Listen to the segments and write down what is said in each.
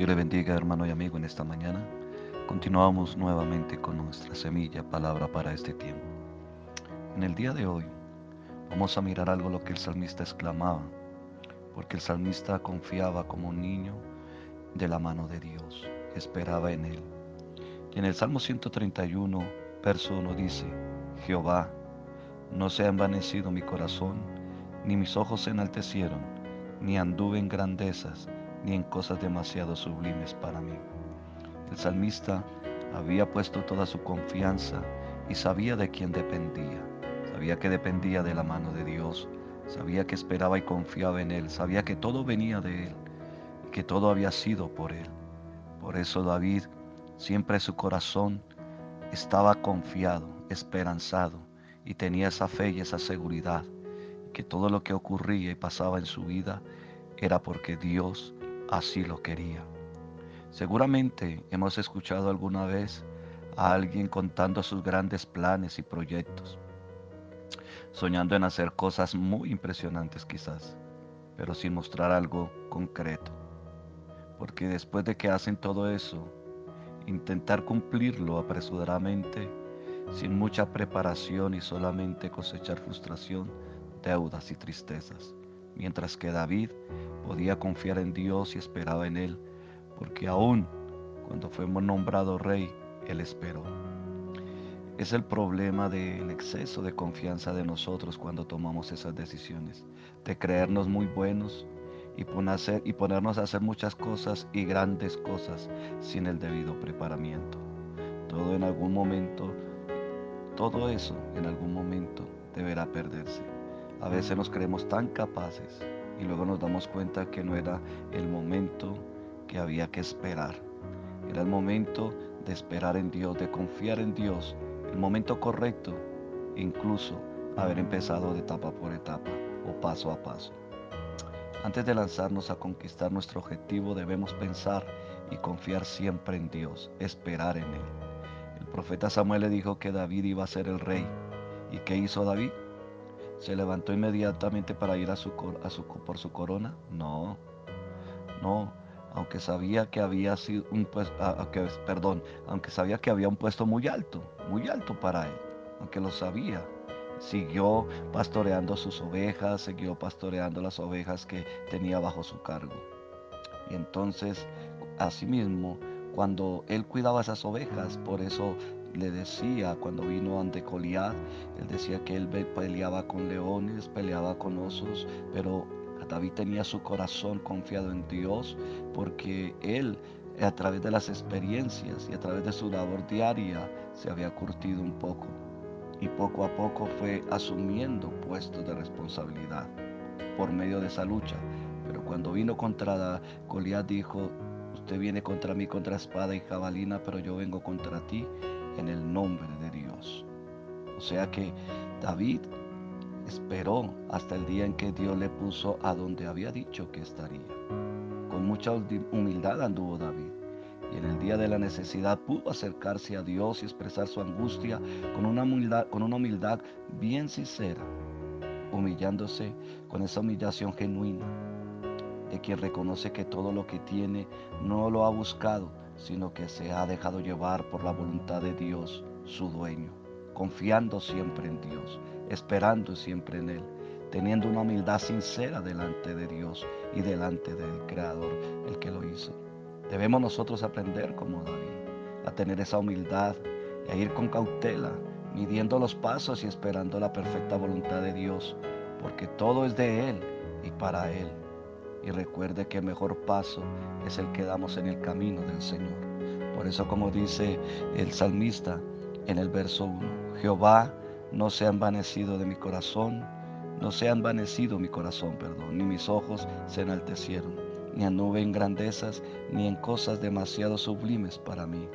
Dios le bendiga hermano y amigo en esta mañana. Continuamos nuevamente con nuestra semilla, palabra para este tiempo. En el día de hoy vamos a mirar algo lo que el salmista exclamaba, porque el salmista confiaba como un niño de la mano de Dios, esperaba en él. Y en el Salmo 131, verso 1 dice, Jehová, no se ha envanecido mi corazón, ni mis ojos se enaltecieron, ni anduve en grandezas, ni en cosas demasiado sublimes para mí. El salmista había puesto toda su confianza y sabía de quién dependía. Sabía que dependía de la mano de Dios, sabía que esperaba y confiaba en Él, sabía que todo venía de Él y que todo había sido por Él. Por eso David siempre su corazón estaba confiado, esperanzado y tenía esa fe y esa seguridad que todo lo que ocurría y pasaba en su vida era porque Dios así lo quería. Seguramente hemos escuchado alguna vez a alguien contando sus grandes planes y proyectos, soñando en hacer cosas muy impresionantes quizás, pero sin mostrar algo concreto. Porque después de que hacen todo eso, intentar cumplirlo apresuradamente, sin mucha preparación y solamente cosechar frustración, deudas y tristezas mientras que David podía confiar en Dios y esperaba en Él, porque aún cuando fuimos nombrado rey, Él esperó. Es el problema del exceso de confianza de nosotros cuando tomamos esas decisiones, de creernos muy buenos y, y ponernos a hacer muchas cosas y grandes cosas sin el debido preparamiento. Todo en algún momento, todo eso en algún momento deberá perderse. A veces nos creemos tan capaces y luego nos damos cuenta que no era el momento que había que esperar. Era el momento de esperar en Dios, de confiar en Dios, el momento correcto, incluso haber empezado de etapa por etapa o paso a paso. Antes de lanzarnos a conquistar nuestro objetivo debemos pensar y confiar siempre en Dios, esperar en Él. El profeta Samuel le dijo que David iba a ser el rey. ¿Y qué hizo David? ¿Se levantó inmediatamente para ir a su, a su, por su corona? No, no, aunque sabía que había sido un puesto, perdón, aunque sabía que había un puesto muy alto, muy alto para él, aunque lo sabía. Siguió pastoreando sus ovejas, siguió pastoreando las ovejas que tenía bajo su cargo. Y entonces, asimismo, cuando él cuidaba esas ovejas, por eso le decía cuando vino ante Goliat, él decía que él peleaba con leones, peleaba con osos, pero David tenía su corazón confiado en Dios porque él a través de las experiencias y a través de su labor diaria se había curtido un poco y poco a poco fue asumiendo puestos de responsabilidad por medio de esa lucha. Pero cuando vino contra Goliat dijo, usted viene contra mí contra espada y jabalina, pero yo vengo contra ti en el nombre de Dios. O sea que David esperó hasta el día en que Dios le puso a donde había dicho que estaría. Con mucha humildad anduvo David y en el día de la necesidad pudo acercarse a Dios y expresar su angustia con una humildad, con una humildad bien sincera, humillándose con esa humillación genuina de quien reconoce que todo lo que tiene no lo ha buscado, sino que se ha dejado llevar por la voluntad de Dios, su dueño, confiando siempre en Dios, esperando siempre en Él, teniendo una humildad sincera delante de Dios y delante del Creador, el que lo hizo. Debemos nosotros aprender como David, a tener esa humildad y a ir con cautela, midiendo los pasos y esperando la perfecta voluntad de Dios, porque todo es de Él y para Él y recuerde que el mejor paso es el que damos en el camino del Señor. Por eso como dice el salmista en el verso 1, Jehová no se ha envanecido de mi corazón, no se ha envanecido mi corazón, perdón, ni mis ojos se enaltecieron, ni anduve en grandezas, ni en cosas demasiado sublimes para mí.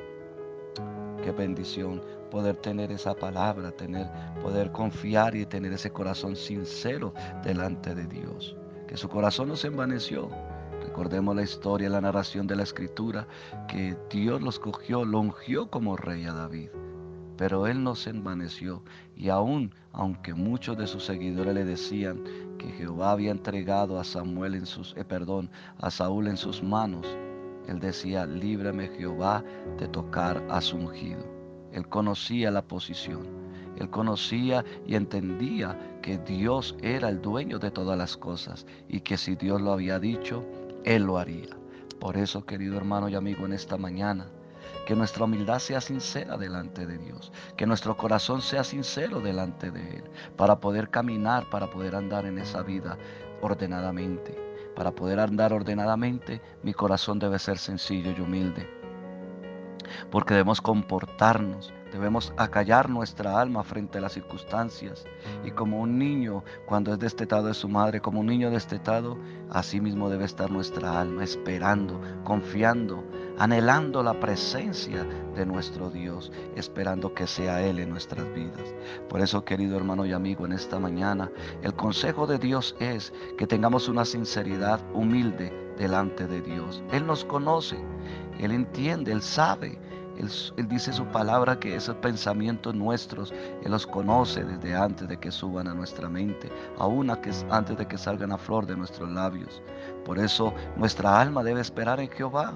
Qué bendición poder tener esa palabra, tener, poder confiar y tener ese corazón sincero delante de Dios que su corazón no se envaneció. Recordemos la historia, la narración de la escritura, que Dios los cogió, lo ungió como rey a David. Pero él no se envaneció y aún, aunque muchos de sus seguidores le decían que Jehová había entregado a Samuel en sus, eh, perdón, a Saúl en sus manos, Él decía, líbrame Jehová de tocar a su ungido. Él conocía la posición. Él conocía y entendía que Dios era el dueño de todas las cosas y que si Dios lo había dicho, Él lo haría. Por eso, querido hermano y amigo, en esta mañana, que nuestra humildad sea sincera delante de Dios, que nuestro corazón sea sincero delante de Él, para poder caminar, para poder andar en esa vida ordenadamente. Para poder andar ordenadamente, mi corazón debe ser sencillo y humilde. Porque debemos comportarnos, debemos acallar nuestra alma frente a las circunstancias. Y como un niño cuando es destetado de su madre, como un niño destetado, así mismo debe estar nuestra alma, esperando, confiando, anhelando la presencia de nuestro Dios, esperando que sea Él en nuestras vidas. Por eso, querido hermano y amigo, en esta mañana, el consejo de Dios es que tengamos una sinceridad humilde delante de Dios. Él nos conoce, Él entiende, Él sabe. Él, dice su palabra que esos pensamientos nuestros, Él los conoce desde antes de que suban a nuestra mente, aún antes de que salgan a flor de nuestros labios. Por eso nuestra alma debe esperar en Jehová.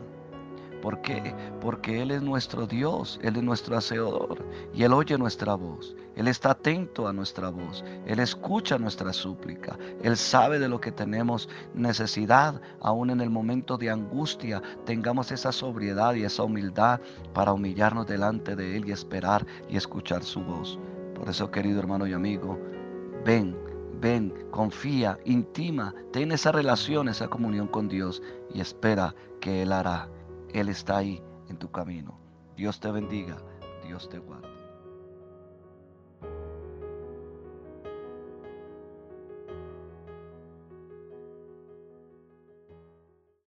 ¿Por qué? Porque Él es nuestro Dios, Él es nuestro hacedor y Él oye nuestra voz. Él está atento a nuestra voz, Él escucha nuestra súplica, Él sabe de lo que tenemos necesidad, aún en el momento de angustia, tengamos esa sobriedad y esa humildad para humillarnos delante de Él y esperar y escuchar su voz. Por eso, querido hermano y amigo, ven, ven, confía, intima, ten esa relación, esa comunión con Dios y espera que Él hará. Él está ahí en tu camino. Dios te bendiga, Dios te guarde.